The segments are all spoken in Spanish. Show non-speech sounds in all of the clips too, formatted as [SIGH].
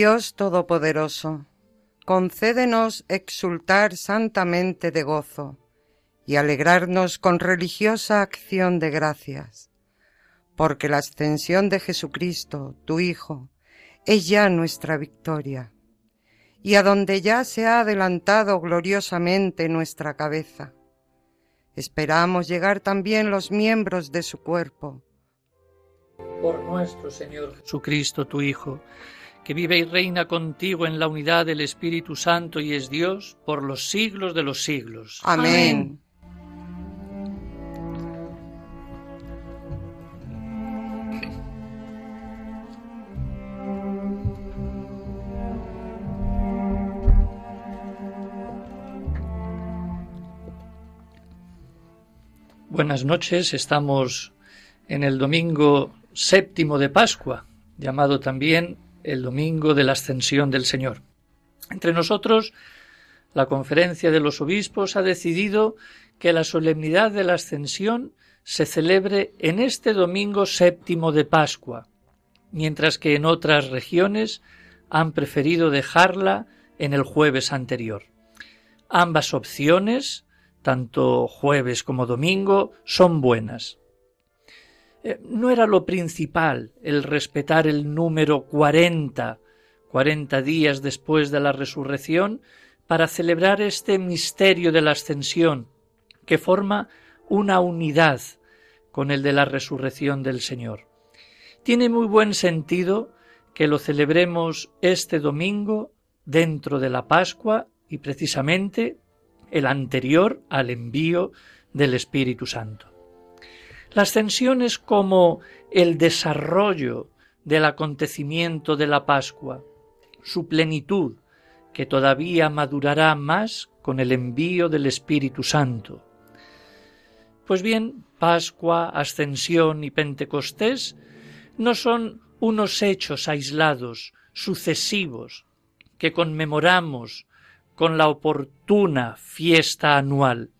Dios Todopoderoso, concédenos exultar santamente de gozo y alegrarnos con religiosa acción de gracias, porque la ascensión de Jesucristo, tu Hijo, es ya nuestra victoria, y a donde ya se ha adelantado gloriosamente nuestra cabeza. Esperamos llegar también los miembros de su cuerpo. Por nuestro Señor Jesucristo, tu Hijo, que vive y reina contigo en la unidad del Espíritu Santo y es Dios por los siglos de los siglos. Amén. Buenas noches, estamos en el domingo séptimo de Pascua, llamado también el domingo de la ascensión del Señor. Entre nosotros, la conferencia de los obispos ha decidido que la solemnidad de la ascensión se celebre en este domingo séptimo de Pascua, mientras que en otras regiones han preferido dejarla en el jueves anterior. Ambas opciones, tanto jueves como domingo, son buenas. Eh, no era lo principal el respetar el número cuarenta, cuarenta días después de la resurrección, para celebrar este misterio de la ascensión, que forma una unidad con el de la resurrección del Señor. Tiene muy buen sentido que lo celebremos este domingo dentro de la Pascua y precisamente el anterior al envío del Espíritu Santo. La ascensión es como el desarrollo del acontecimiento de la Pascua, su plenitud, que todavía madurará más con el envío del Espíritu Santo. Pues bien, Pascua, Ascensión y Pentecostés no son unos hechos aislados, sucesivos, que conmemoramos con la oportuna fiesta anual.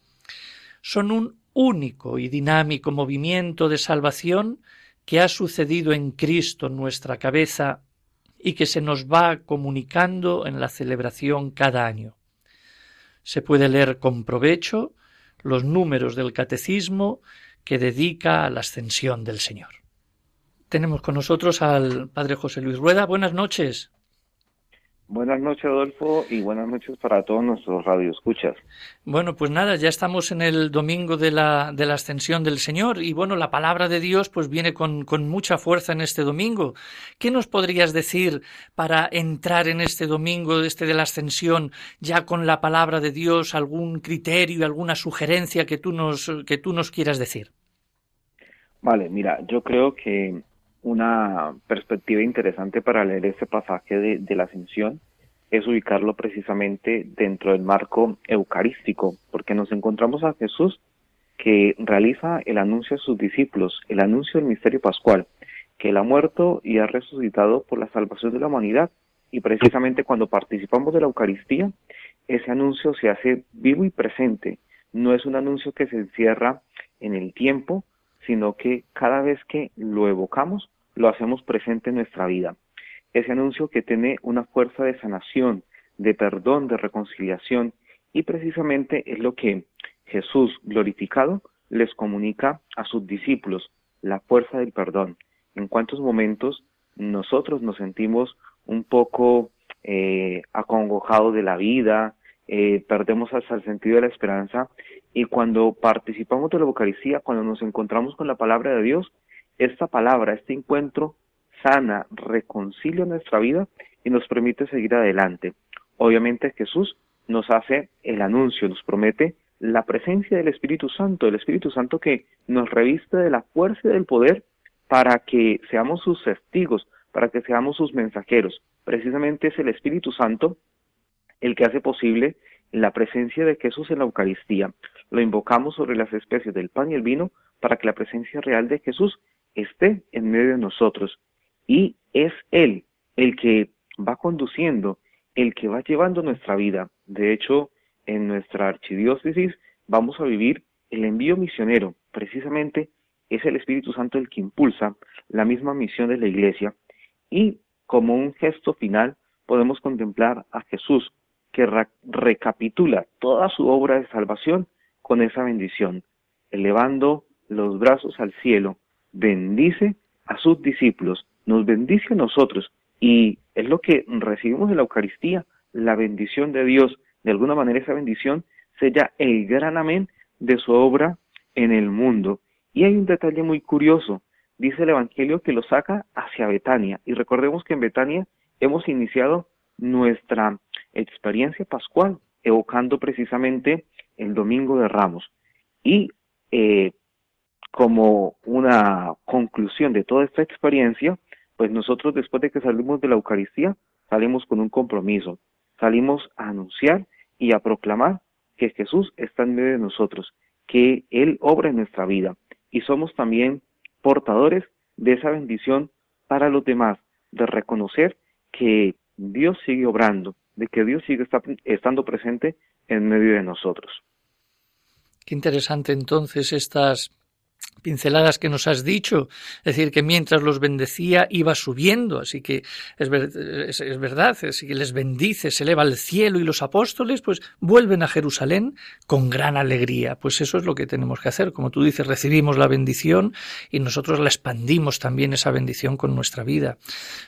Son un único y dinámico movimiento de salvación que ha sucedido en Cristo en nuestra cabeza y que se nos va comunicando en la celebración cada año. Se puede leer con provecho los números del catecismo que dedica a la ascensión del Señor. Tenemos con nosotros al Padre José Luis Rueda. Buenas noches. Buenas noches, Adolfo, y buenas noches para todos nuestros radioescuchas. Bueno, pues nada, ya estamos en el domingo de la, de la ascensión del Señor, y bueno, la palabra de Dios pues viene con, con mucha fuerza en este domingo. ¿Qué nos podrías decir para entrar en este domingo, este de la ascensión, ya con la palabra de Dios, algún criterio, alguna sugerencia que tú nos, que tú nos quieras decir? Vale, mira, yo creo que una perspectiva interesante para leer este pasaje de, la ascensión es ubicarlo precisamente dentro del marco eucarístico, porque nos encontramos a Jesús que realiza el anuncio a sus discípulos, el anuncio del misterio pascual, que él ha muerto y ha resucitado por la salvación de la humanidad. Y precisamente cuando participamos de la Eucaristía, ese anuncio se hace vivo y presente. No es un anuncio que se encierra en el tiempo, sino que cada vez que lo evocamos, lo hacemos presente en nuestra vida. Ese anuncio que tiene una fuerza de sanación, de perdón, de reconciliación, y precisamente es lo que Jesús glorificado les comunica a sus discípulos, la fuerza del perdón. En cuántos momentos nosotros nos sentimos un poco eh, acongojados de la vida, eh, perdemos hasta el sentido de la esperanza y cuando participamos de la Eucaristía, cuando nos encontramos con la palabra de Dios, esta palabra, este encuentro sana, reconcilia nuestra vida y nos permite seguir adelante. Obviamente Jesús nos hace el anuncio, nos promete la presencia del Espíritu Santo, el Espíritu Santo que nos reviste de la fuerza y del poder para que seamos sus testigos, para que seamos sus mensajeros. Precisamente es el Espíritu Santo el que hace posible la presencia de Jesús en la Eucaristía. Lo invocamos sobre las especies del pan y el vino para que la presencia real de Jesús esté en medio de nosotros. Y es Él el que va conduciendo, el que va llevando nuestra vida. De hecho, en nuestra archidiócesis vamos a vivir el envío misionero. Precisamente es el Espíritu Santo el que impulsa la misma misión de la Iglesia. Y como un gesto final podemos contemplar a Jesús que recapitula toda su obra de salvación con esa bendición, elevando los brazos al cielo, bendice a sus discípulos, nos bendice a nosotros y es lo que recibimos en la Eucaristía, la bendición de Dios. De alguna manera esa bendición sella el gran amén de su obra en el mundo. Y hay un detalle muy curioso, dice el Evangelio que lo saca hacia Betania. Y recordemos que en Betania hemos iniciado nuestra experiencia pascual, evocando precisamente el Domingo de Ramos. Y eh, como una conclusión de toda esta experiencia, pues nosotros después de que salimos de la Eucaristía, salimos con un compromiso, salimos a anunciar y a proclamar que Jesús está en medio de nosotros, que Él obra en nuestra vida y somos también portadores de esa bendición para los demás, de reconocer que Dios sigue obrando, de que Dios sigue estando presente en medio de nosotros. Qué interesante entonces estas pinceladas que nos has dicho, es decir, que mientras los bendecía iba subiendo, así que es, verdad, así que les bendice, se eleva al cielo y los apóstoles pues vuelven a Jerusalén con gran alegría, pues eso es lo que tenemos que hacer, como tú dices, recibimos la bendición y nosotros la expandimos también esa bendición con nuestra vida.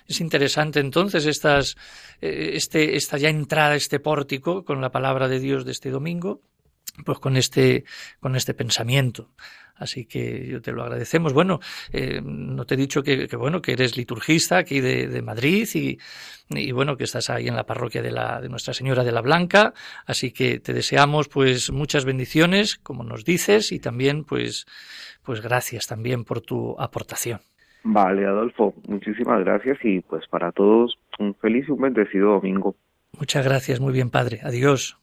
Es interesante entonces estas, eh, este, esta ya entrada, este pórtico con la palabra de Dios de este domingo, pues con este, con este pensamiento. Así que yo te lo agradecemos. Bueno, eh, no te he dicho que, bueno que eres liturgista aquí de, Madrid y, y, bueno que estás ahí en la parroquia de, la, de Nuestra Señora de la Blanca. Así que te deseamos pues muchas bendiciones, como nos dices, y también pues pues gracias también por tu aportación. Vale, Adolfo, muchísimas gracias y pues para todos un feliz y un bendecido domingo. Muchas gracias, muy bien, Padre. Adiós.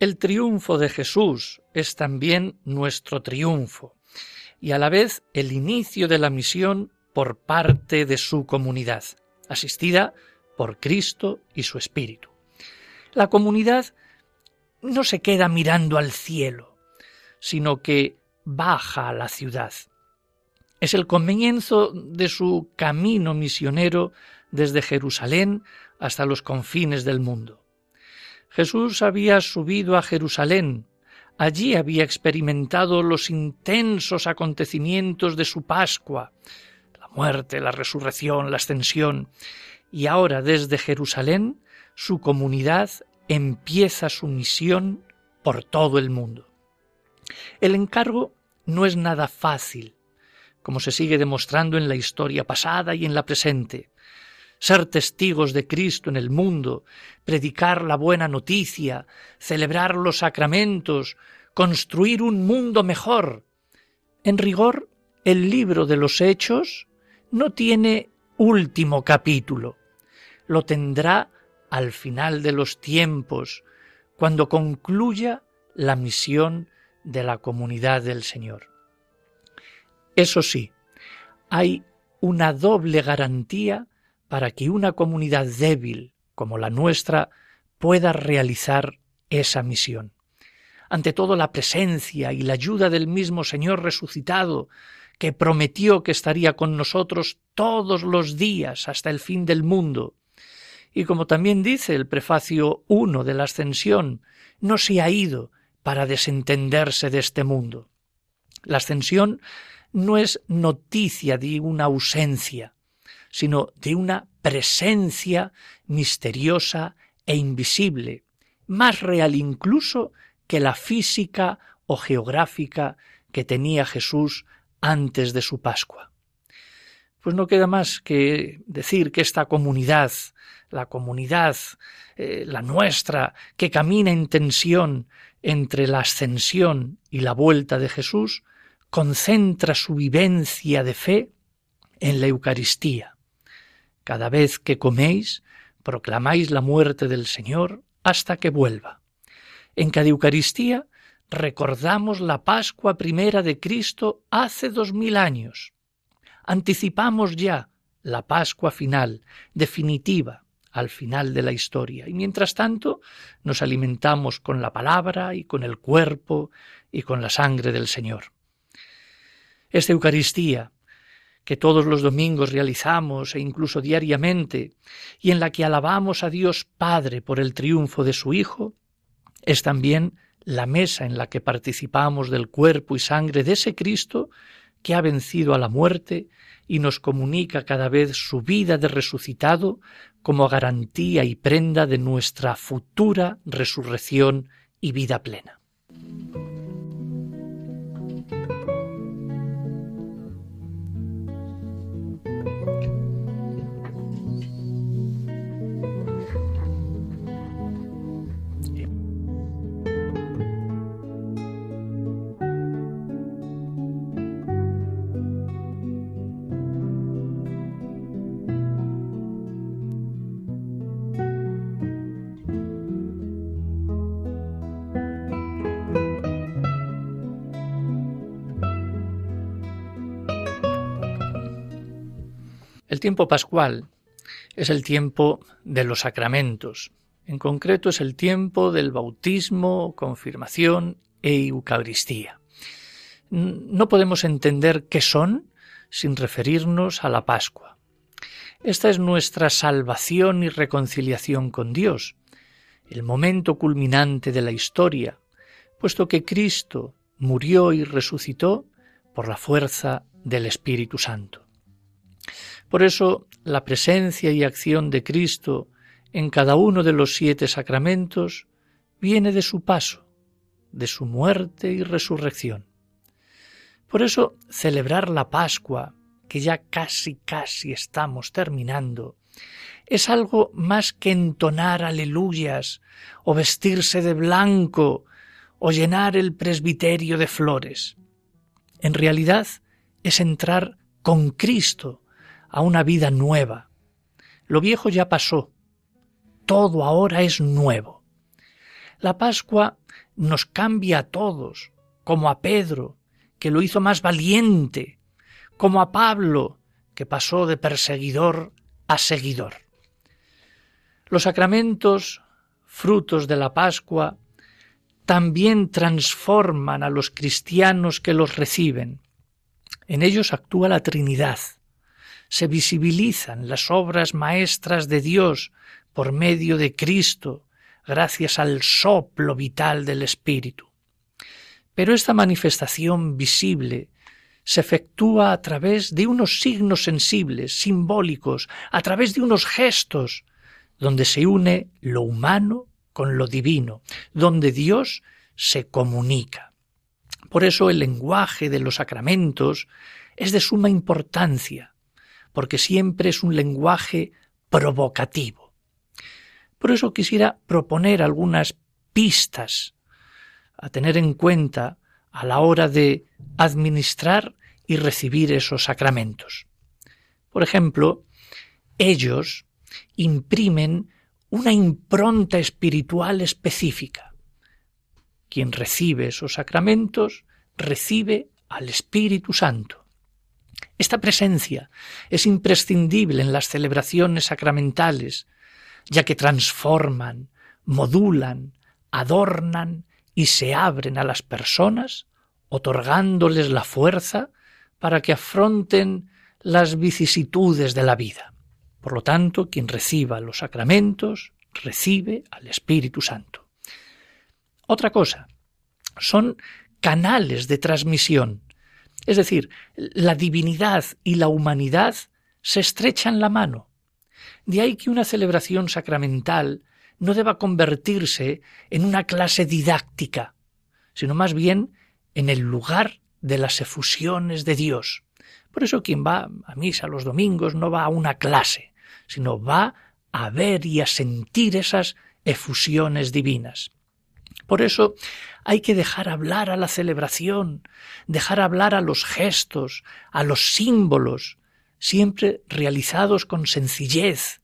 El triunfo de Jesús es también nuestro triunfo y a la vez el inicio de la misión por parte de su comunidad, asistida por Cristo y su Espíritu. La comunidad no se queda mirando al cielo, sino que baja a la ciudad. Es el comienzo de su camino misionero desde Jerusalén hasta los confines del mundo. Jesús había subido a Jerusalén, allí había experimentado los intensos acontecimientos de su Pascua, la muerte, la resurrección, la ascensión, y ahora desde Jerusalén su comunidad empieza su misión por todo el mundo. El encargo no es nada fácil, como se sigue demostrando en la historia pasada y en la presente ser testigos de Cristo en el mundo, predicar la buena noticia, celebrar los sacramentos, construir un mundo mejor. En rigor, el libro de los Hechos no tiene último capítulo. Lo tendrá al final de los tiempos, cuando concluya la misión de la comunidad del Señor. Eso sí, hay una doble garantía para que una comunidad débil como la nuestra pueda realizar esa misión. Ante todo la presencia y la ayuda del mismo Señor resucitado, que prometió que estaría con nosotros todos los días hasta el fin del mundo. Y como también dice el prefacio 1 de la Ascensión, no se ha ido para desentenderse de este mundo. La Ascensión no es noticia de una ausencia, sino de una presencia misteriosa e invisible, más real incluso que la física o geográfica que tenía Jesús antes de su Pascua. Pues no queda más que decir que esta comunidad, la comunidad, eh, la nuestra, que camina en tensión entre la ascensión y la vuelta de Jesús, concentra su vivencia de fe en la Eucaristía. Cada vez que coméis, proclamáis la muerte del Señor hasta que vuelva. En cada Eucaristía recordamos la Pascua primera de Cristo hace dos mil años. Anticipamos ya la Pascua final, definitiva, al final de la historia. Y mientras tanto nos alimentamos con la palabra y con el cuerpo y con la sangre del Señor. Esta Eucaristía, que todos los domingos realizamos e incluso diariamente, y en la que alabamos a Dios Padre por el triunfo de su Hijo, es también la mesa en la que participamos del cuerpo y sangre de ese Cristo que ha vencido a la muerte y nos comunica cada vez su vida de resucitado como garantía y prenda de nuestra futura resurrección y vida plena. El tiempo pascual es el tiempo de los sacramentos. En concreto es el tiempo del bautismo, confirmación e Eucaristía. No podemos entender qué son sin referirnos a la Pascua. Esta es nuestra salvación y reconciliación con Dios, el momento culminante de la historia, puesto que Cristo murió y resucitó por la fuerza del Espíritu Santo. Por eso la presencia y acción de Cristo en cada uno de los siete sacramentos viene de su paso, de su muerte y resurrección. Por eso celebrar la Pascua, que ya casi casi estamos terminando, es algo más que entonar aleluyas o vestirse de blanco o llenar el presbiterio de flores. En realidad es entrar con Cristo a una vida nueva. Lo viejo ya pasó, todo ahora es nuevo. La Pascua nos cambia a todos, como a Pedro, que lo hizo más valiente, como a Pablo, que pasó de perseguidor a seguidor. Los sacramentos, frutos de la Pascua, también transforman a los cristianos que los reciben. En ellos actúa la Trinidad, se visibilizan las obras maestras de Dios por medio de Cristo, gracias al soplo vital del Espíritu. Pero esta manifestación visible se efectúa a través de unos signos sensibles, simbólicos, a través de unos gestos, donde se une lo humano con lo divino, donde Dios se comunica. Por eso el lenguaje de los sacramentos es de suma importancia, porque siempre es un lenguaje provocativo. Por eso quisiera proponer algunas pistas a tener en cuenta a la hora de administrar y recibir esos sacramentos. Por ejemplo, ellos imprimen una impronta espiritual específica. Quien recibe esos sacramentos recibe al Espíritu Santo. Esta presencia es imprescindible en las celebraciones sacramentales, ya que transforman, modulan, adornan y se abren a las personas, otorgándoles la fuerza para que afronten las vicisitudes de la vida. Por lo tanto, quien reciba los sacramentos recibe al Espíritu Santo. Otra cosa, son canales de transmisión es decir, la divinidad y la humanidad se estrechan la mano. De ahí que una celebración sacramental no deba convertirse en una clase didáctica, sino más bien en el lugar de las efusiones de Dios. Por eso quien va a misa los domingos no va a una clase, sino va a ver y a sentir esas efusiones divinas. Por eso hay que dejar hablar a la celebración, dejar hablar a los gestos, a los símbolos, siempre realizados con sencillez,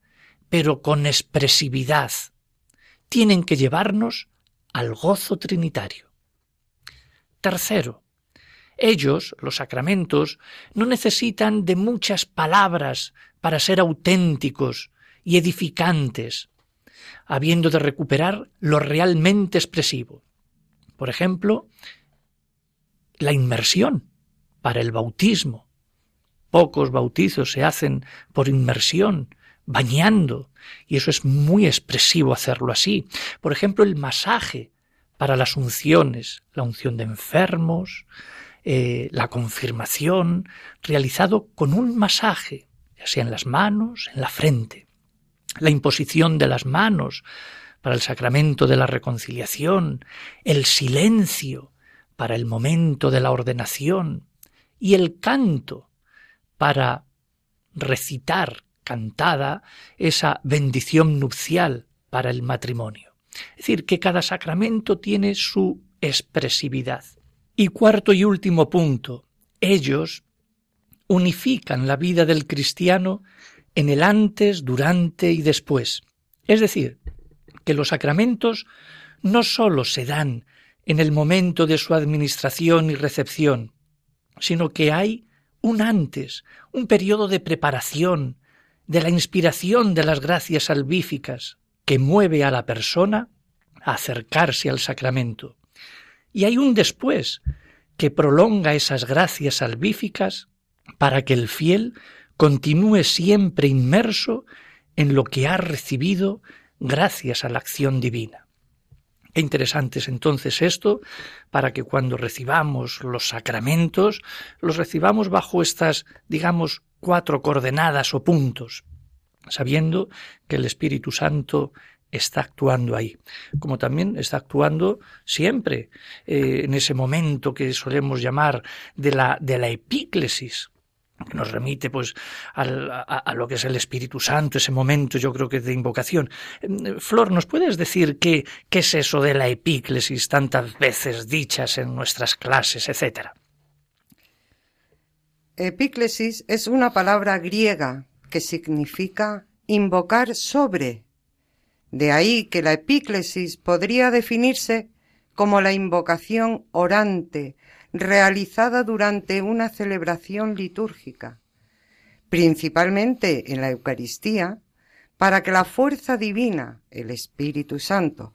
pero con expresividad. Tienen que llevarnos al gozo trinitario. Tercero, ellos, los sacramentos, no necesitan de muchas palabras para ser auténticos y edificantes, habiendo de recuperar lo realmente expresivo. Por ejemplo, la inmersión para el bautismo. Pocos bautizos se hacen por inmersión, bañando, y eso es muy expresivo hacerlo así. Por ejemplo, el masaje para las unciones, la unción de enfermos, eh, la confirmación, realizado con un masaje, ya sea en las manos, en la frente. La imposición de las manos para el sacramento de la reconciliación, el silencio para el momento de la ordenación y el canto para recitar cantada esa bendición nupcial para el matrimonio. Es decir, que cada sacramento tiene su expresividad. Y cuarto y último punto, ellos unifican la vida del cristiano en el antes, durante y después. Es decir, que los sacramentos no sólo se dan en el momento de su administración y recepción, sino que hay un antes, un periodo de preparación, de la inspiración de las gracias salvíficas que mueve a la persona a acercarse al sacramento. Y hay un después que prolonga esas gracias salvíficas para que el fiel continúe siempre inmerso en lo que ha recibido gracias a la acción divina. Qué interesante es entonces esto para que cuando recibamos los sacramentos los recibamos bajo estas, digamos, cuatro coordenadas o puntos, sabiendo que el Espíritu Santo está actuando ahí, como también está actuando siempre eh, en ese momento que solemos llamar de la, de la epíclesis, nos remite pues a, lo que es el Espíritu Santo, ese momento yo creo que de invocación. Eh, Flor, ¿nos puedes decir qué, qué es eso de la epíclesis tantas veces dichas en nuestras clases, etcétera? Epíclesis es una palabra griega que significa invocar sobre. De ahí que la epíclesis podría definirse como la invocación orante realizada durante una celebración litúrgica, principalmente en la Eucaristía, para que la fuerza divina, el Espíritu Santo,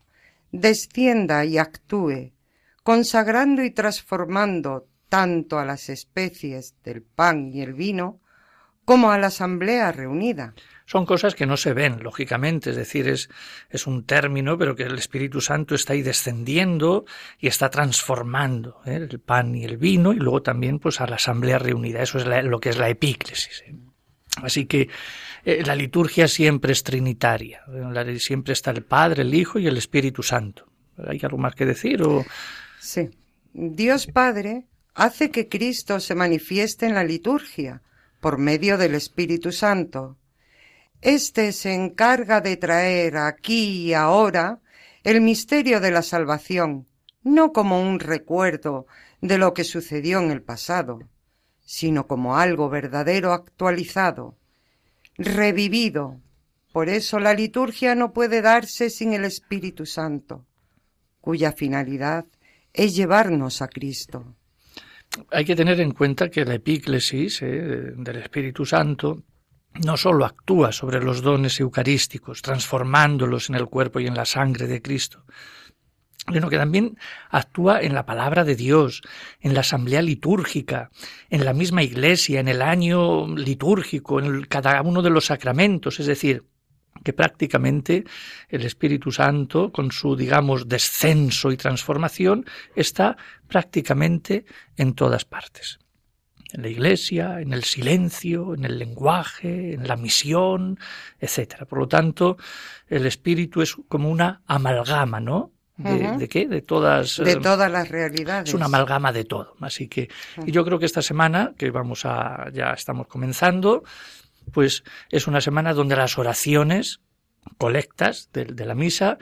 descienda y actúe, consagrando y transformando tanto a las especies del pan y el vino como a la asamblea reunida. Son cosas que no se ven, lógicamente, es decir, es, es un término, pero que el Espíritu Santo está ahí descendiendo y está transformando ¿eh? el pan y el vino y luego también pues a la asamblea reunida. Eso es lo que es la epíclesis. ¿eh? Así que eh, la liturgia siempre es trinitaria, siempre está el Padre, el Hijo y el Espíritu Santo. ¿Hay algo más que decir? O... Sí. Dios Padre hace que Cristo se manifieste en la liturgia por medio del Espíritu Santo. Este se encarga de traer aquí y ahora el misterio de la salvación, no como un recuerdo de lo que sucedió en el pasado, sino como algo verdadero actualizado, revivido. Por eso la liturgia no puede darse sin el Espíritu Santo, cuya finalidad es llevarnos a Cristo hay que tener en cuenta que la epíclesis eh, del Espíritu Santo no sólo actúa sobre los dones eucarísticos, transformándolos en el cuerpo y en la sangre de Cristo, sino que también actúa en la palabra de Dios, en la asamblea litúrgica, en la misma iglesia, en el año litúrgico, en cada uno de los sacramentos, es decir, que prácticamente el Espíritu Santo, con su, digamos, descenso y transformación, está prácticamente en todas partes. En la iglesia, en el silencio, en el lenguaje, en la misión, etc. Por lo tanto, el Espíritu es como una amalgama, ¿no? de, qué? De todas. De eh, todas las realidades. Es una amalgama de todo. Así que, y yo creo que esta semana, que vamos a, ya estamos comenzando, pues es una semana donde las oraciones colectas de, la misa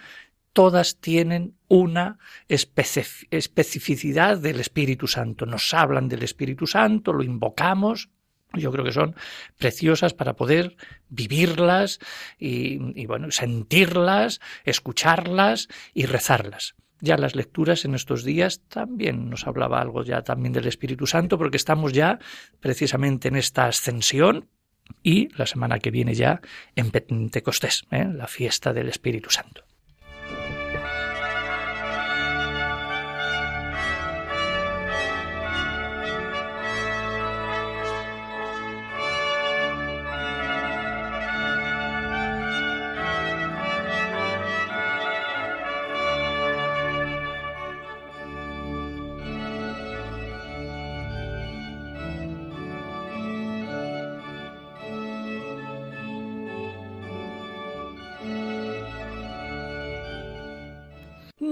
todas tienen una especificidad del Espíritu Santo. Nos hablan del Espíritu Santo, lo invocamos, yo creo que son preciosas para poder vivirlas y, bueno, sentirlas, escucharlas y rezarlas. Ya las lecturas en estos días también nos hablaba algo ya también del Espíritu Santo, porque estamos ya precisamente en esta ascensión y la semana que viene ya en Pentecostés, ¿eh? la fiesta del Espíritu Santo.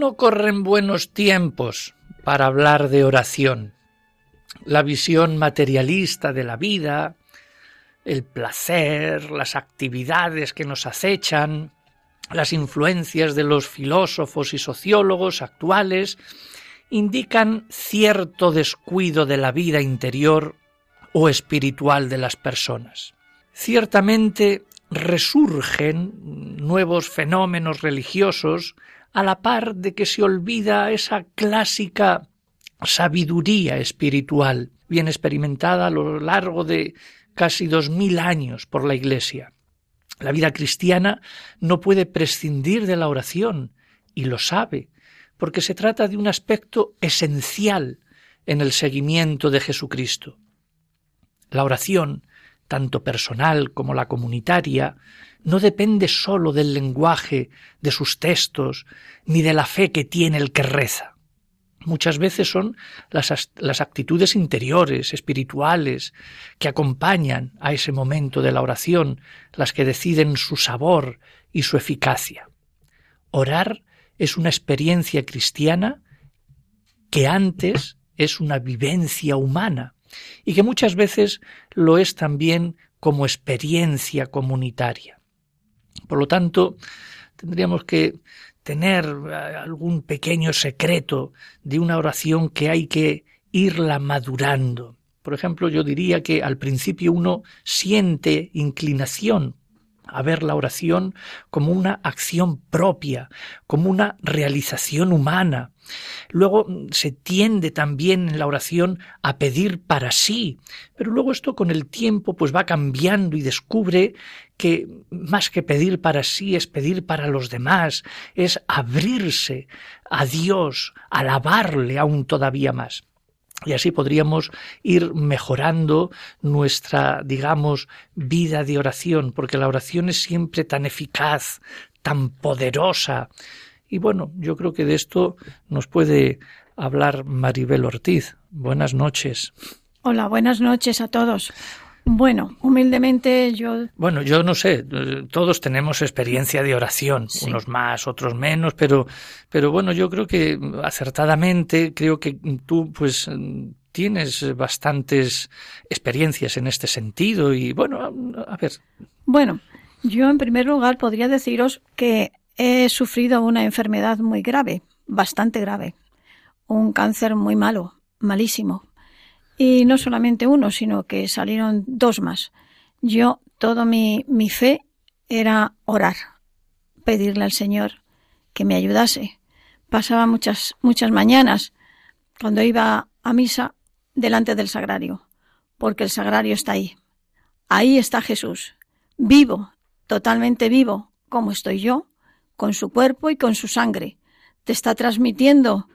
No corren buenos tiempos para hablar de oración. La visión materialista de la vida, el placer, las actividades que nos acechan, las influencias de los filósofos y sociólogos actuales indican cierto descuido de la vida interior o espiritual de las personas. Ciertamente resurgen nuevos fenómenos religiosos a la par de que se olvida esa clásica sabiduría espiritual, bien experimentada a lo largo de casi dos mil años por la Iglesia. La vida cristiana no puede prescindir de la oración, y lo sabe, porque se trata de un aspecto esencial en el seguimiento de Jesucristo. La oración, tanto personal como la comunitaria, no depende sólo del lenguaje, de sus textos, ni de la fe que tiene el que reza. Muchas veces son las, las, actitudes interiores, espirituales, que acompañan a ese momento de la oración, las que deciden su sabor y su eficacia. Orar es una experiencia cristiana que antes es una vivencia humana y que muchas veces lo es también como experiencia comunitaria. Por lo tanto, tendríamos que tener eh, algún pequeño secreto de una oración que hay que irla madurando. Por ejemplo, yo diría que al principio uno siente inclinación a ver la oración como una acción propia, como una realización humana. Luego mm, se tiende también en la oración a pedir para sí, pero luego esto con el tiempo pues va cambiando y descubre que más que pedir para sí es pedir para los demás, es abrirse a Dios, alabarle aún todavía más. Y así podríamos ir mejorando nuestra, digamos, vida de oración, porque la oración es siempre tan eficaz, tan poderosa. Y bueno, yo creo que de esto nos puede hablar Maribel Ortiz. Buenas noches. Hola, buenas noches a todos. Bueno, humildemente yo. Bueno, yo no sé, todos tenemos experiencia de oración, unos más, otros menos, pero, pero bueno, yo creo que acertadamente, creo que tú, pues, tienes bastantes experiencias en este sentido y bueno, a ver. Bueno, yo en primer lugar podría deciros que he sufrido una enfermedad muy grave, bastante grave, un cáncer muy malo, malísimo, y no solamente uno, sino que salieron dos más. Yo, toda mi, mi fe era orar, pedirle al Señor que me ayudase. Pasaba muchas, muchas mañanas cuando iba a misa delante del sagrario, porque el sagrario está ahí. Ahí está Jesús, vivo, totalmente vivo, como estoy yo, con su cuerpo y con su sangre. Te está transmitiendo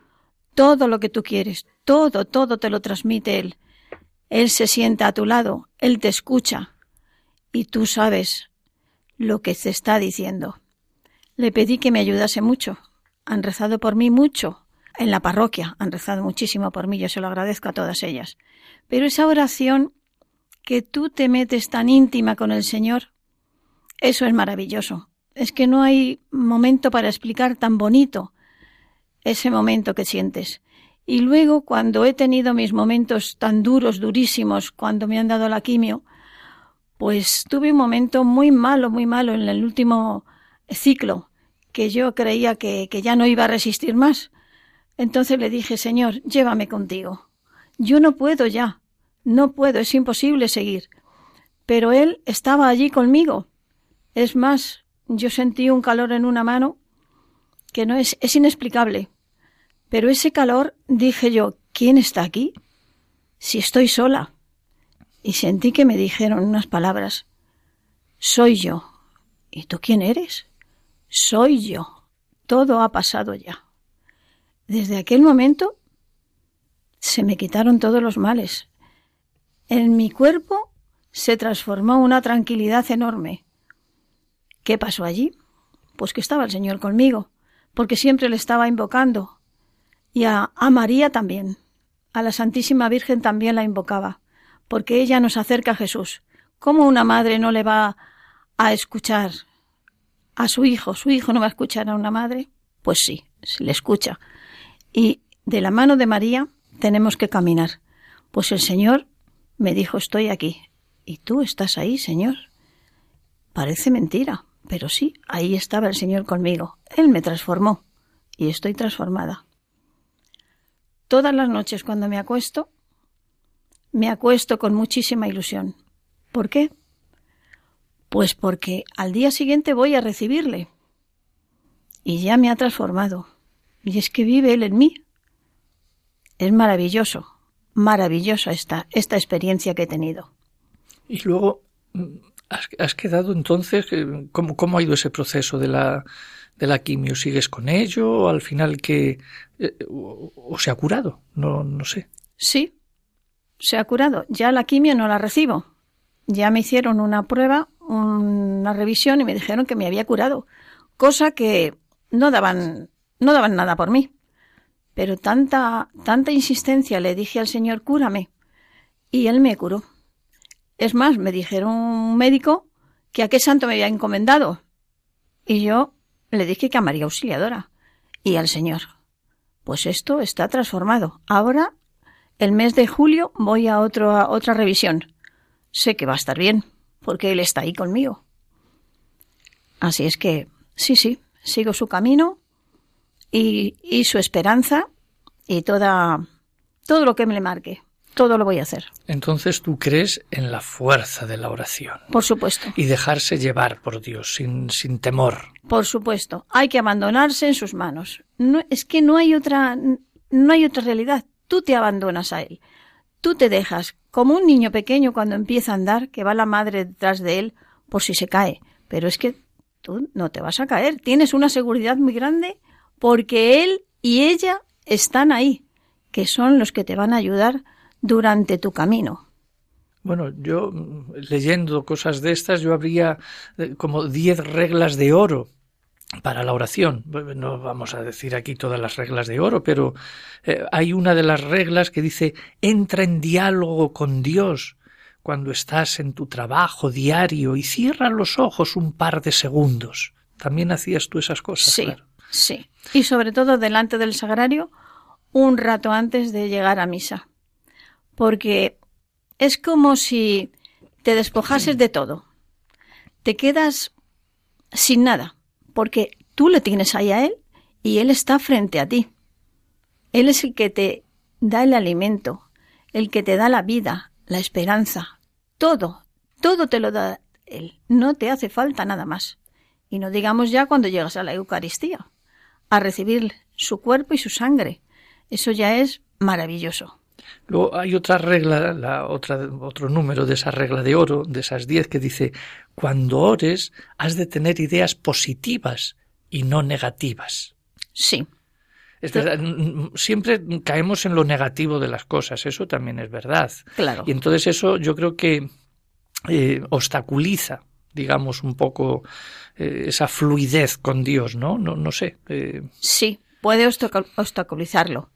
todo lo que tú quieres, todo, todo te lo transmite Él. Él se sienta a tu lado, Él te escucha y tú sabes lo que te está diciendo. Le pedí que me ayudase mucho. Han rezado por mí mucho. En la parroquia han rezado muchísimo por mí, yo se lo agradezco a todas ellas. Pero esa oración que tú te metes tan íntima con el Señor, eso es maravilloso. Es que no hay momento para explicar tan bonito ese momento que sientes. Y luego, cuando he tenido mis momentos tan duros, durísimos, cuando me han dado la quimio, pues tuve un momento muy malo, muy malo en el último ciclo, que yo creía que, que ya no iba a resistir más. Entonces le dije, Señor, llévame contigo. Yo no puedo ya, no puedo, es imposible seguir. Pero Él estaba allí conmigo. Es más, yo sentí un calor en una mano que no es, es inexplicable. Pero ese calor dije yo, ¿quién está aquí? Si estoy sola. Y sentí que me dijeron unas palabras. Soy yo. ¿Y tú quién eres? Soy yo. Todo ha pasado ya. Desde aquel momento se me quitaron todos los males. En mi cuerpo se transformó una tranquilidad enorme. ¿Qué pasó allí? Pues que estaba el Señor conmigo, porque siempre le estaba invocando. Y a, a María también. A la Santísima Virgen también la invocaba, porque ella nos acerca a Jesús. ¿Cómo una madre no le va a escuchar a su hijo? ¿Su hijo no va a escuchar a una madre? Pues sí, le escucha. Y de la mano de María tenemos que caminar. Pues el Señor me dijo, estoy aquí. ¿Y tú estás ahí, Señor? Parece mentira, pero sí, ahí estaba el Señor conmigo. Él me transformó y estoy transformada. Todas las noches cuando me acuesto, me acuesto con muchísima ilusión. ¿Por qué? Pues porque al día siguiente voy a recibirle. Y ya me ha transformado. Y es que vive él en mí. Es maravilloso, maravillosa esta, esta experiencia que he tenido. Y luego, ¿has, quedado entonces? ¿cómo, ¿Cómo ha ido ese proceso de la, de la quimio? ¿Sigues con ello o al final que... Eh, o, se ha curado? No, no sé. Sí, se ha curado. Ya la quimio no la recibo. Ya me hicieron una prueba, una revisión y me dijeron que me había curado. Cosa que no daban, no daban nada por mí. Pero tanta, tanta insistencia le dije al Señor, cúrame. Y él me curó. Es más, me dijeron un médico que a qué santo me había encomendado. Y yo le dije que a María Auxiliadora y al Señor. Pues esto está transformado. Ahora, el mes de julio, voy a, otro, a otra revisión. Sé que va a estar bien, porque Él está ahí conmigo. Así es que, sí, sí, sigo su camino y, y su esperanza y toda, todo lo que me le marque todo lo voy a hacer. Entonces tú crees en la fuerza de la oración. Por supuesto. Y dejarse llevar por Dios, sin, sin temor. Por supuesto. Hay que abandonarse en sus manos. No, es que no hay otra, no hay otra realidad. Tú te abandonas a Él. Tú te dejas, como un niño pequeño cuando empieza a andar, que va la madre detrás de él por si se cae. Pero es que tú no te vas a caer. Tienes una seguridad muy grande porque Él y ella están ahí, que son los que te van a ayudar durante tu camino. Bueno, yo leyendo cosas de estas, yo habría eh, como diez reglas de oro para la oración. No vamos a decir aquí todas las reglas de oro, pero eh, hay una de las reglas que dice entra en diálogo con Dios cuando estás en tu trabajo diario y cierra los ojos un par de segundos. También hacías tú esas cosas. Sí, sí. Y sobre todo delante del sagrario, un rato antes de llegar a misa porque es como si te despojases de todo. Te quedas sin nada, porque tú le tienes ahí a él y él está frente a ti. Él es el que te da el alimento, el que te da la vida, la esperanza, todo, todo te lo da él. No te hace falta nada más. Y no digamos ya cuando llegas a la Eucaristía, a recibir su cuerpo y su sangre. Eso ya es maravilloso. Luego hay otra regla, la otra, otro número de esa regla de oro, de esas diez, que dice, cuando ores has de tener ideas positivas y no negativas. Sí. Es verdad, siempre caemos en lo negativo de las cosas, eso también es verdad. Claro. Y entonces eso yo creo que eh, obstaculiza, digamos, un poco eh, esa fluidez con Dios, ¿no? No, no sé. Eh. Sí, puede obstaculizarlo.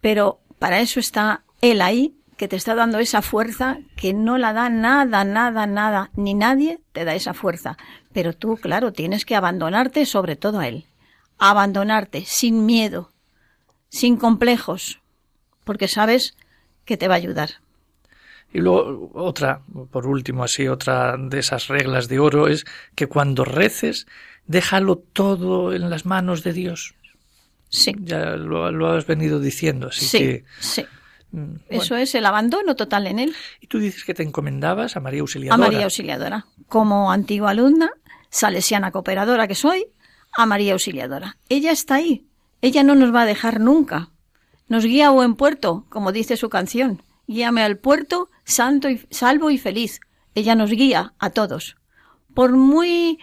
Pero para eso está Él ahí, que te está dando esa fuerza que no la da nada, nada, nada, ni nadie te da esa fuerza. Pero tú, claro, tienes que abandonarte sobre todo a Él. Abandonarte sin miedo, sin complejos, porque sabes que te va a ayudar. Y luego otra, por último, así, otra de esas reglas de oro es que cuando reces, déjalo todo en las manos de Dios. Sí. Ya lo, has venido diciendo, así sí, que. Sí. Mm, Eso es el abandono total en él. Y tú dices que te encomendabas a María Auxiliadora. A María Auxiliadora. Como antigua alumna, salesiana cooperadora que soy, a María Auxiliadora. Ella está ahí. Ella no nos va a dejar nunca. Nos guía a buen puerto, como dice su canción. Guíame al puerto, santo y salvo y feliz. Ella nos guía a todos. Por muy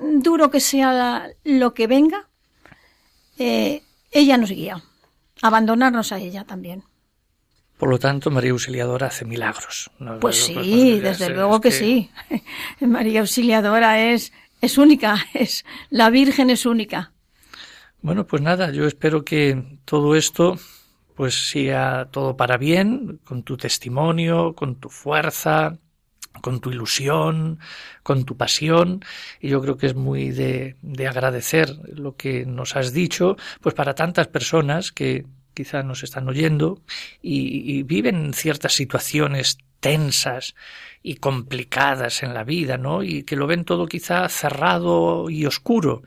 duro que sea lo que venga, eh, ella nos guía. Abandonarnos a ella también. Por lo tanto, María Auxiliadora hace milagros. Pues sí, desde luego que, sí. [LAUGHS] María Auxiliadora es, es única, [LAUGHS] es, la Virgen es única. Bueno, pues nada, yo espero que todo esto pues siga todo para bien, con tu testimonio, con tu fuerza, con tu ilusión, con tu pasión, y yo creo que es muy de, de agradecer lo que nos has dicho, pues para tantas personas que quizá nos están oyendo y, y viven ciertas situaciones tensas y complicadas en la vida, ¿no? Y que lo ven todo quizá cerrado y oscuro.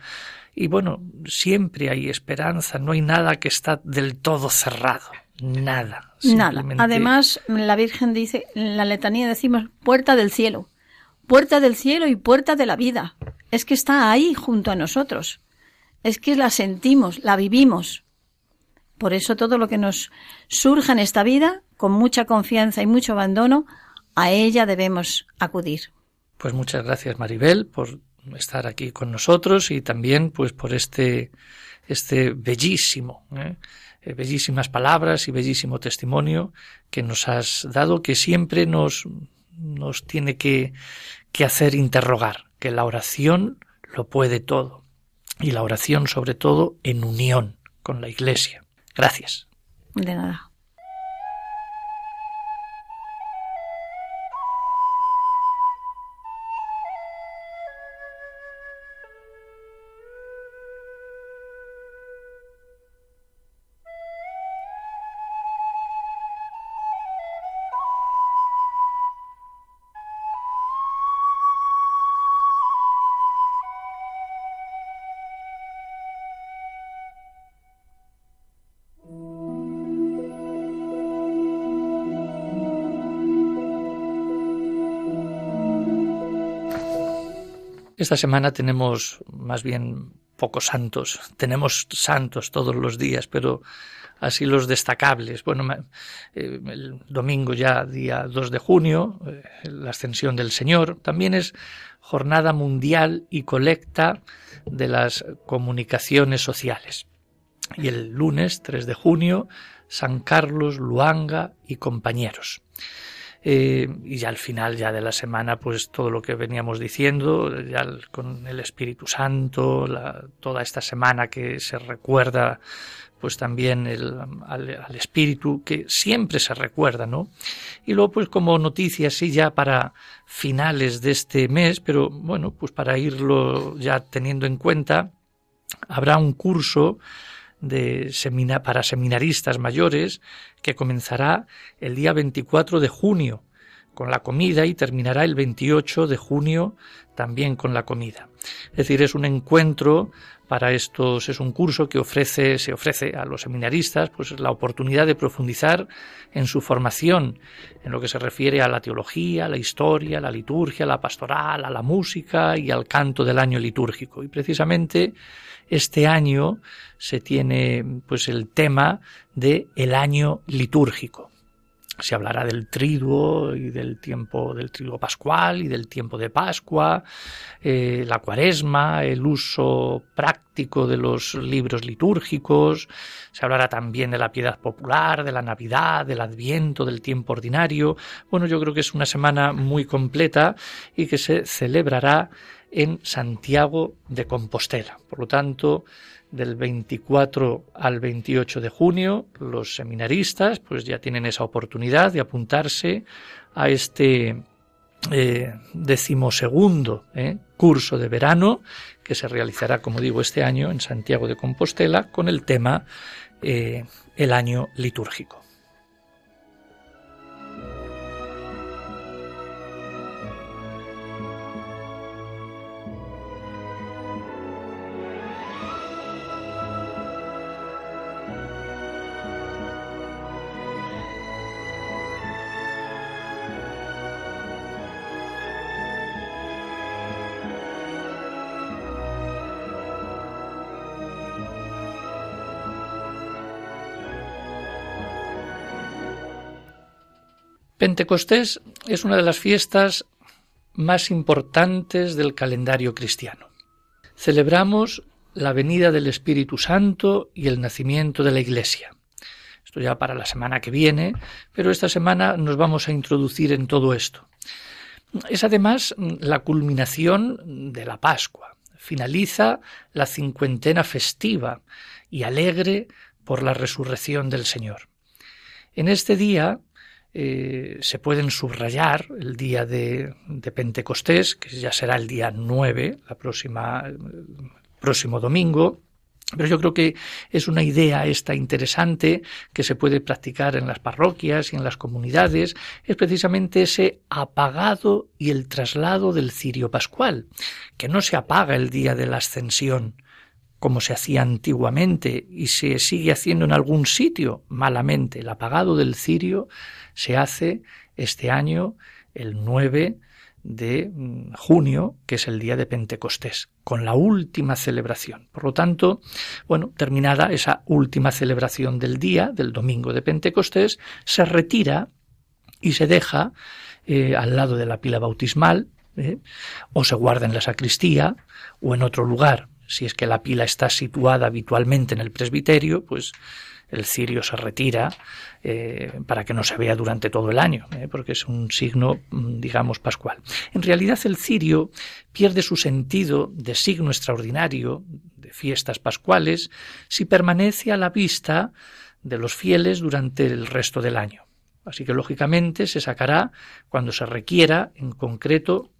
Y bueno, siempre hay esperanza, no hay nada que está del todo cerrado. Nada. Nada. Además, la Virgen dice, en la letanía decimos puerta del cielo. Puerta del cielo y puerta de la vida. Es que está ahí junto a nosotros. Es que la sentimos, la vivimos. Por eso todo lo que nos surja en esta vida, con mucha confianza y mucho abandono, a ella debemos acudir. Pues muchas gracias Maribel por estar aquí con nosotros y también pues por este este bellísimo ¿eh? Eh, bellísimas palabras y bellísimo testimonio que nos has dado que siempre nos nos tiene que, que hacer interrogar que la oración lo puede todo y la oración sobre todo en unión con la Iglesia Gracias. De nada. Esta semana tenemos más bien pocos santos. Tenemos santos todos los días, pero así los destacables. Bueno, eh, el domingo ya, día 2 de junio, eh, la ascensión del Señor. También es jornada mundial y colecta de las comunicaciones sociales. Y el lunes 3 de junio, San Carlos, Luanga y compañeros. Eh, y ya al final ya de la semana pues todo lo que veníamos diciendo ya con el Espíritu Santo toda esta semana que se recuerda pues también el, al, al, Espíritu que siempre se recuerda no y luego pues como noticia sí ya para finales de este mes pero bueno pues para irlo ya teniendo en cuenta habrá un curso de para seminaristas mayores que comenzará el día 24 de junio con la comida y terminará el 28 de junio también con la comida. Es decir, es un encuentro para estos, es un curso que ofrece, se ofrece a los seminaristas, pues la oportunidad de profundizar en su formación, en lo que se refiere a la teología, la historia, la liturgia, la pastoral, a la música y al canto del año litúrgico. Y precisamente este año se tiene pues el tema de el año litúrgico. Se hablará del triduo y del tiempo del triduo pascual y del tiempo de Pascua, eh, la cuaresma, el uso práctico de los libros litúrgicos. Se hablará también de la piedad popular, de la Navidad, del Adviento, del tiempo ordinario. Bueno, yo creo que es una semana muy completa y que se celebrará en Santiago de Compostela. Por lo tanto, del 24 al 28 de junio, los seminaristas pues ya tienen esa oportunidad de apuntarse a este eh, decimosegundo eh, curso de verano que se realizará, como digo, este año en Santiago de Compostela con el tema eh, el año litúrgico. Pentecostés es una de las fiestas más importantes del calendario cristiano. Celebramos la venida del Espíritu Santo y el nacimiento de la Iglesia. Esto ya para la semana que viene, pero esta semana nos vamos a introducir en todo esto. Es además la culminación de la Pascua. Finaliza la cincuentena festiva y alegre por la resurrección del Señor. En este día eh, se pueden subrayar el día de, Pentecostés, que ya será el día 9, la próxima, próximo domingo, pero yo creo que es una idea esta interesante que se puede practicar en las parroquias y en las comunidades, es precisamente ese apagado y el traslado del cirio pascual, que no se apaga el día de la ascensión, como se hacía antiguamente y se sigue haciendo en algún sitio malamente. El apagado del cirio se hace este año el 9 de mm, junio, que es el día de Pentecostés, con la última celebración. Por lo tanto, bueno, terminada esa última celebración del día, del domingo de Pentecostés, se retira y se deja eh, al lado de la pila bautismal, eh, o se guarda en la sacristía, o en otro lugar si es que la pila está situada habitualmente en el presbiterio, pues el cirio se retira eh, para que no se vea durante todo el año, eh, porque es un signo, mm, digamos, pascual. En realidad el cirio pierde su sentido de signo extraordinario de fiestas pascuales si permanece a la vista de los fieles durante el resto del año. Así que lógicamente se sacará cuando se requiera, en concreto,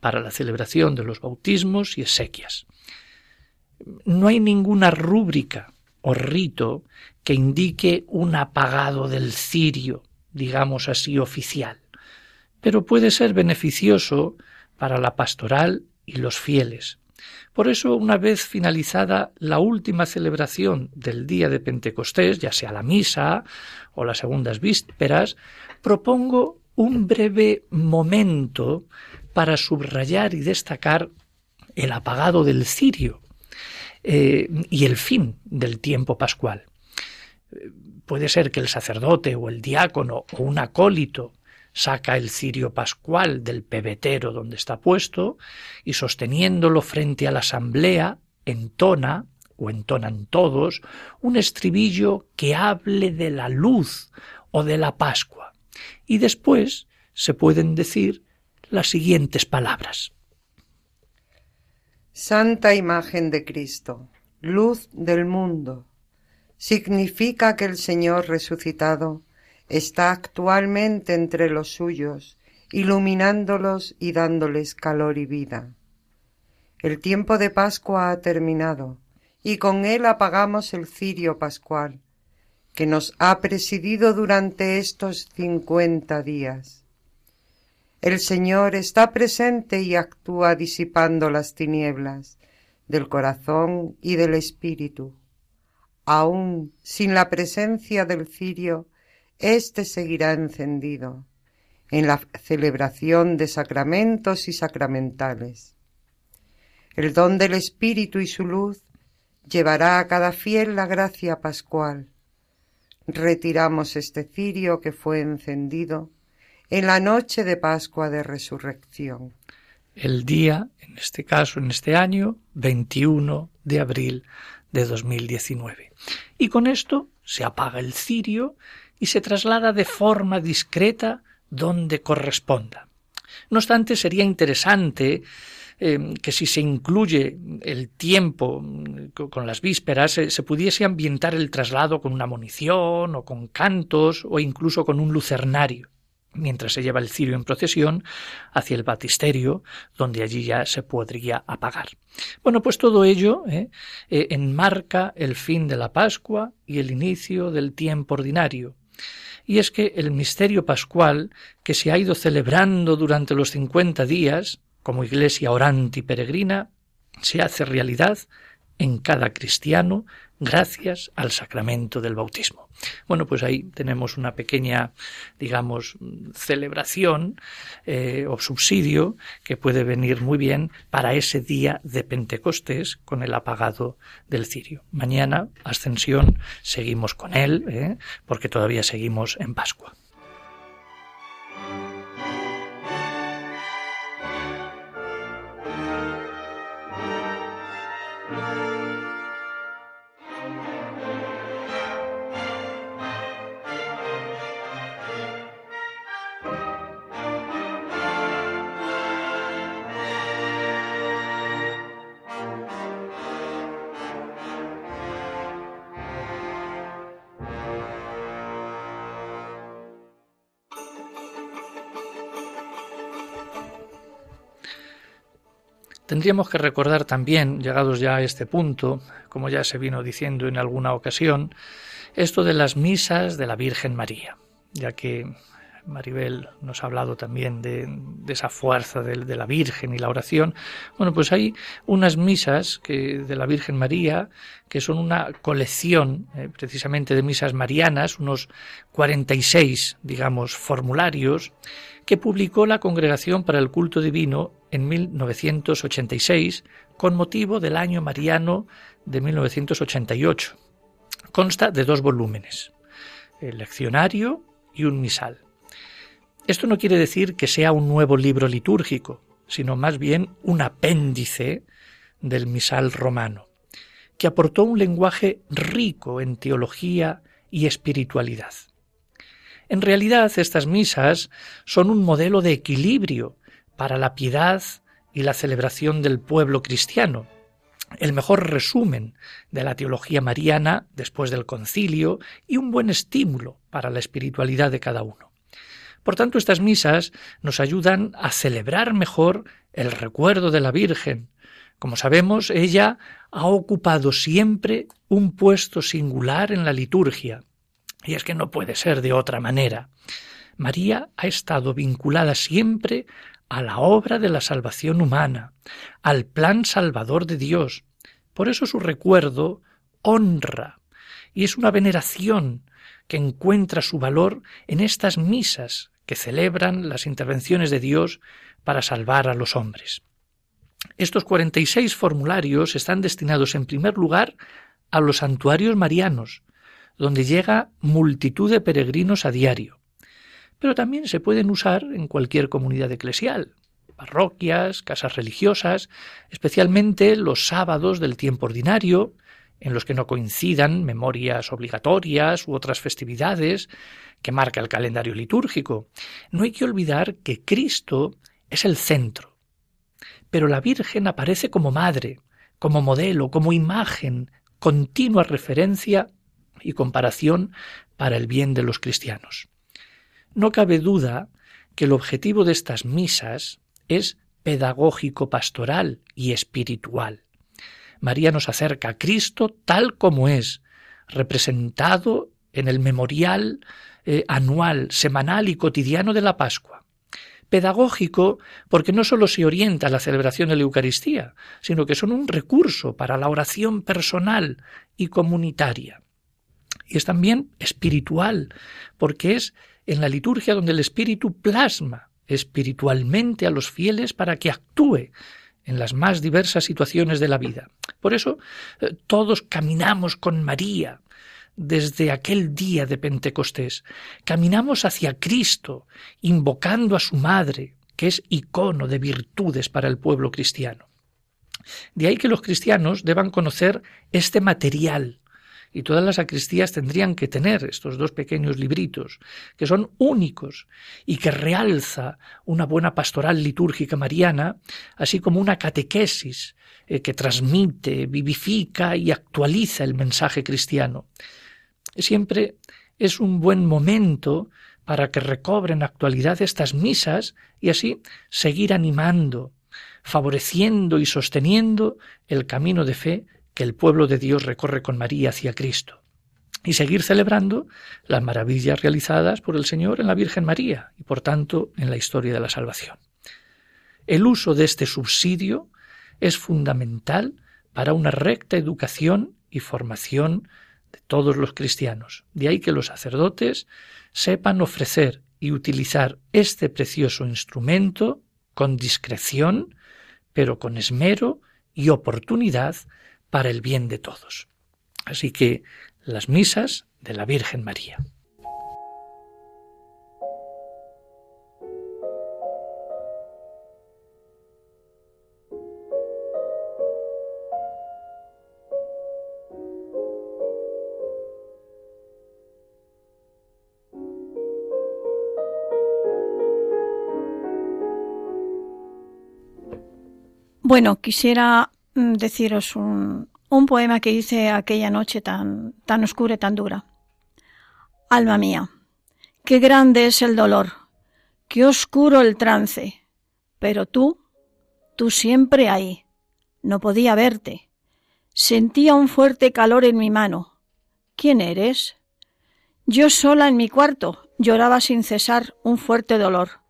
para la celebración de los bautismos y exequias no hay ninguna rúbrica o rito que indique un apagado del cirio, digamos así, oficial, pero puede ser beneficioso para la pastoral y los fieles. Por eso, una vez finalizada la última celebración del día de Pentecostés, ya sea la misa o las segundas vísperas, propongo un breve momento para subrayar y destacar el apagado del cirio, eh, y el fin del tiempo pascual. Puede ser que el sacerdote o el diácono o un acólito saca el cirio pascual del pebetero donde está puesto y sosteniéndolo frente a la asamblea entona o entonan todos un estribillo que hable de la luz o de la Pascua. Y después se pueden decir las siguientes palabras. Santa imagen de Cristo, luz del mundo, significa que el Señor resucitado está actualmente entre los suyos, iluminándolos y dándoles calor y vida. El tiempo de Pascua ha terminado, y con él apagamos el cirio pascual, que nos ha presidido durante estos cincuenta días. El Señor está presente y actúa disipando las tinieblas del corazón y del espíritu. Aun sin la presencia del cirio, éste seguirá encendido en la celebración de sacramentos y sacramentales. El don del Espíritu y su luz llevará a cada fiel la gracia pascual. Retiramos este cirio que fue encendido en la noche de Pascua de Resurrección. El día, en este caso, en este año, 21 de abril de 2019. Y con esto se apaga el cirio y se traslada de forma discreta donde corresponda. No obstante, sería interesante eh, que si se incluye el tiempo mm, con las vísperas, se pudiese ambientar el traslado con una munición o con cantos o incluso con un lucernario. Mientras se lleva el cirio en procesión hacia el batisterio, donde allí ya se podría apagar. Bueno, pues todo ello ¿eh? Eh, enmarca el fin de la Pascua y el inicio del tiempo ordinario. Y es que el misterio pascual, que se ha ido celebrando durante los cincuenta días, como iglesia orante y peregrina, se hace realidad en cada cristiano gracias al sacramento del bautismo. Bueno, pues ahí tenemos una pequeña, digamos, celebración eh, o subsidio que puede venir muy bien para ese día de Pentecostés con el apagado del cirio. Mañana, ascensión, seguimos con él, ¿eh? porque todavía seguimos en Pascua. Tendríamos que recordar también, llegados ya a este punto, como ya se vino diciendo en alguna ocasión, esto de las misas de la Virgen María, ya que Maribel nos ha hablado también de, esa fuerza de, la Virgen y la oración. Bueno, pues hay unas misas que, de la Virgen María que son una colección eh, precisamente de misas marianas, unos 46, digamos, formularios que publicó la Congregación para el Culto Divino en 1986 con motivo del año mariano de 1988. Consta de dos volúmenes, el leccionario y un misal. Esto no quiere decir que sea un nuevo libro litúrgico, sino más bien un apéndice del misal romano, que aportó un lenguaje rico en teología y espiritualidad. En realidad estas misas son un modelo de equilibrio para la piedad y la celebración del pueblo cristiano, el mejor resumen de la teología mariana después del concilio y un buen estímulo para la espiritualidad de cada uno. Por tanto, estas misas nos ayudan a celebrar mejor el recuerdo de la Virgen. Como sabemos, ella ha ocupado siempre un puesto singular en la liturgia, y es que no puede ser de otra manera. María ha estado vinculada siempre a la obra de la salvación humana, al plan salvador de Dios. Por eso su recuerdo honra y es una veneración que encuentra su valor en estas misas que celebran las intervenciones de Dios para salvar a los hombres. Estos 46 formularios están destinados en primer lugar a los santuarios marianos, donde llega multitud de peregrinos a diario. Pero también se pueden usar en cualquier comunidad eclesial, parroquias, casas religiosas, especialmente los sábados del tiempo ordinario, en los que no coincidan memorias obligatorias u otras festividades que marca el calendario litúrgico. No hay que olvidar que Cristo es el centro, pero la Virgen aparece como madre, como modelo, como imagen, continua referencia y comparación para el bien de los cristianos. No cabe duda que el objetivo de estas misas es pedagógico pastoral y espiritual. María nos acerca a Cristo tal como es, representado en el memorial eh, anual, semanal y cotidiano de la Pascua. Pedagógico porque no sólo se orienta a la celebración de la Eucaristía, sino que son un recurso para la oración personal y comunitaria. Y es también espiritual, porque es en la liturgia donde el Espíritu plasma espiritualmente a los fieles para que actúe en las más diversas situaciones de la vida. Por eso eh, todos caminamos con María desde aquel día de Pentecostés. Caminamos hacia Cristo, invocando a su Madre, que es icono de virtudes para el pueblo cristiano. De ahí que los cristianos deban conocer este material y todas las sacristías tendrían que tener estos dos pequeños libritos, que son únicos y que realza una buena pastoral litúrgica mariana, así como una catequesis eh, que transmite, vivifica y actualiza el mensaje cristiano. Siempre es un buen momento para que recobren actualidad estas misas y así seguir animando, favoreciendo y sosteniendo el camino de fe que el pueblo de Dios recorre con María hacia Cristo y seguir celebrando las maravillas realizadas por el Señor en la Virgen María y por tanto en la historia de la salvación. El uso de este subsidio es fundamental para una recta educación y formación de todos los cristianos. De ahí que los sacerdotes sepan ofrecer y utilizar este precioso instrumento con discreción, pero con esmero y oportunidad para el bien de todos. Así que las misas de la Virgen María. Bueno, quisiera deciros un, un poema que hice aquella noche tan, tan oscura y tan dura. Alma mía, qué grande es el dolor, qué oscuro el trance, pero tú, tú siempre ahí. No podía verte. Sentía un fuerte calor en mi mano. ¿Quién eres? Yo sola en mi cuarto lloraba sin cesar un fuerte dolor.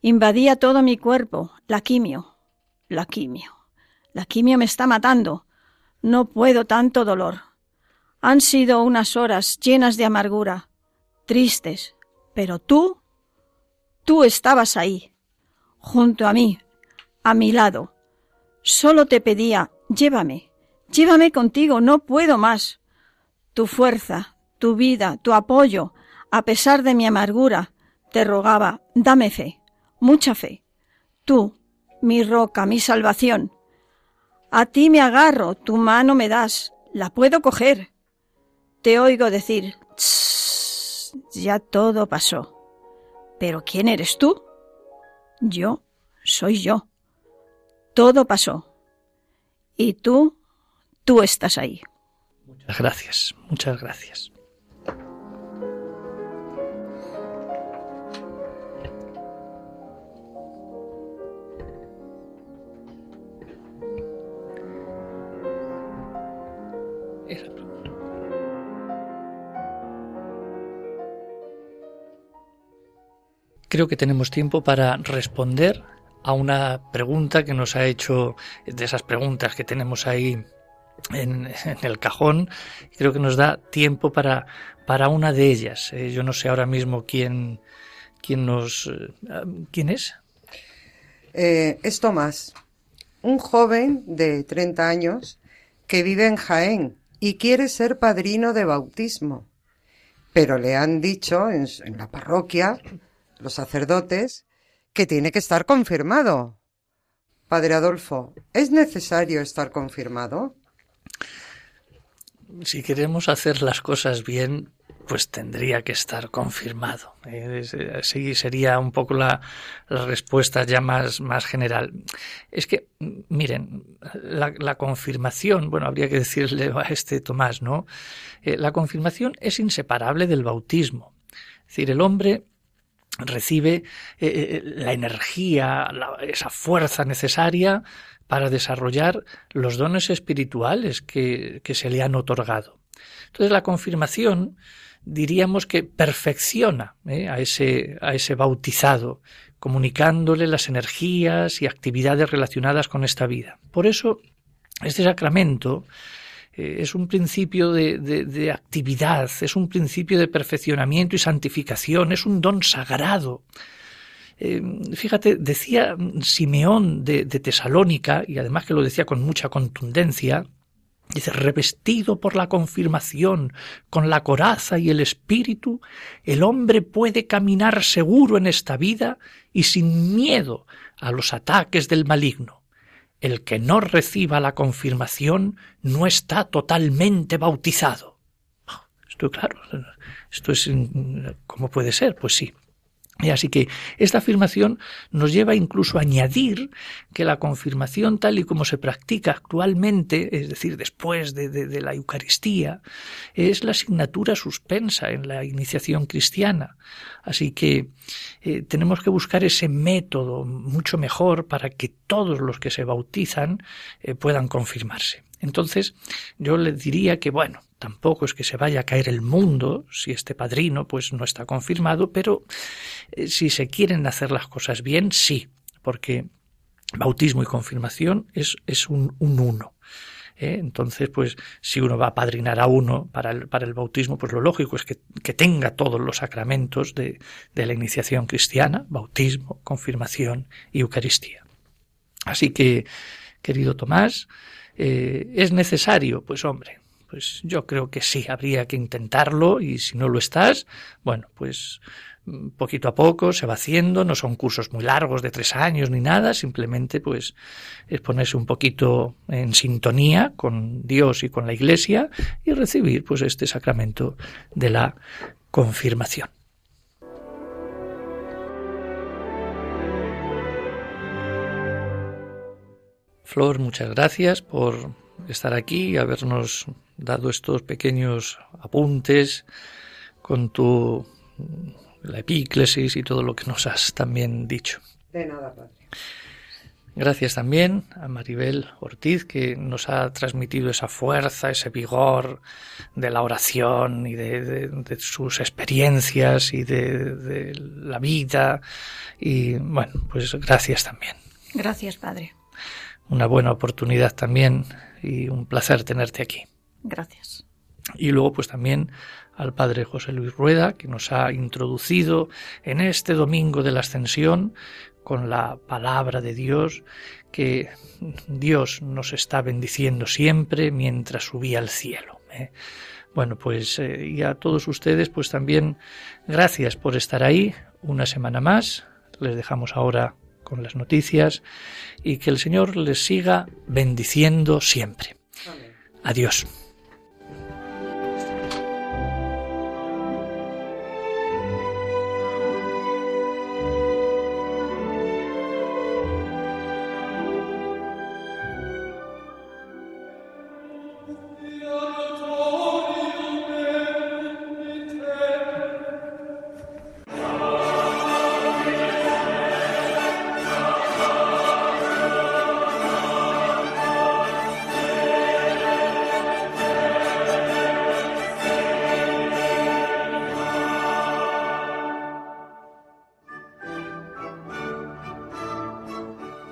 Invadía todo mi cuerpo, la quimio, la quimio. La quimio me está matando. No puedo tanto dolor. Han sido unas horas llenas de amargura, tristes, pero tú, tú estabas ahí, junto a mí, a mi lado. Solo te pedía, llévame, llévame contigo, no puedo más. Tu fuerza, tu vida, tu apoyo, a pesar de mi amargura, te rogaba, dame fe, mucha fe. Tú, mi roca, mi salvación, a ti me agarro, tu mano me das, la puedo coger. Te oigo decir, ya todo pasó. Pero ¿quién eres tú? Yo soy yo. Todo pasó. Y tú, tú estás ahí. Muchas gracias, muchas gracias. Creo que tenemos tiempo para responder a una pregunta que nos ha hecho, de esas preguntas que tenemos ahí en, el cajón. Creo que nos da tiempo para, para una de ellas. Eh, yo no sé ahora mismo quién, quién nos... Eh, ¿Quién es? Eh, es Tomás, un joven de 30 años que vive en Jaén y quiere ser padrino de bautismo. Pero le han dicho en la parroquia los sacerdotes, que tiene que estar confirmado. Padre Adolfo, ¿es necesario estar confirmado? Si queremos hacer las cosas bien, pues tendría que estar confirmado. Así sería un poco la, respuesta ya más, más general. Es que, miren, la, confirmación, bueno, habría que decirle a este Tomás, ¿no? Eh, la confirmación es inseparable del bautismo. Es decir, el hombre recibe eh, eh, la energía, esa fuerza necesaria para desarrollar los dones espirituales que, se le han otorgado. Entonces la confirmación diríamos que perfecciona eh, a, ese, a ese bautizado, comunicándole las energías y actividades relacionadas con esta vida. Por eso, este sacramento es un principio de, actividad, es un principio de perfeccionamiento y santificación, es un don sagrado. Eh, fíjate, decía Simeón de, de Tesalónica, y además que lo decía con mucha contundencia, Dice, revestido por la confirmación, con la coraza y el espíritu, el hombre puede caminar seguro en esta vida y sin miedo a los ataques del maligno el que no reciba la confirmación no está totalmente bautizado. Esto claro, esto es ¿cómo puede ser? Pues sí. Así que esta afirmación nos lleva incluso a añadir que la confirmación tal y como se practica actualmente, es decir, después de, la Eucaristía, es la asignatura suspensa en la iniciación cristiana. Así que eh, tenemos que buscar ese método mucho mejor para que todos los que se bautizan eh, puedan confirmarse. Entonces, yo le diría que, bueno, tampoco es que se vaya a caer el mundo si este padrino pues no está confirmado, pero eh, si se quieren hacer las cosas bien, sí, porque bautismo y confirmación es, es un, uno. ¿eh? Entonces, pues, si uno va a padrinar a uno para el, para el bautismo, pues lo lógico es que, que tenga todos los sacramentos de, de, la iniciación cristiana, bautismo, confirmación y Eucaristía. Así que, querido Tomás, eh, ¿Es necesario? Pues hombre, pues yo creo que sí, habría que intentarlo y si no lo estás, bueno, pues mm, poquito a poco se va haciendo, no son cursos muy largos de tres años ni nada, simplemente pues es ponerse un poquito en sintonía con Dios y con la Iglesia y recibir pues este sacramento de la confirmación. Flor, muchas gracias por estar aquí y habernos dado estos pequeños apuntes con tu la epíclesis y todo lo que nos has también dicho. De nada, padre. Gracias también a Maribel Ortiz, que nos ha transmitido esa fuerza, ese vigor de la oración y de, de sus experiencias y de, de, la vida. Y bueno, pues gracias también. Gracias, Padre una buena oportunidad también y un placer tenerte aquí. Gracias. Y luego pues también al padre José Luis Rueda, que nos ha introducido en este domingo de la ascensión con la palabra de Dios, que Dios nos está bendiciendo siempre mientras subía al cielo. ¿eh? Bueno, pues eh, y a todos ustedes pues también gracias por estar ahí una semana más. Les dejamos ahora con las noticias y que el Señor les siga bendiciendo siempre. Adiós.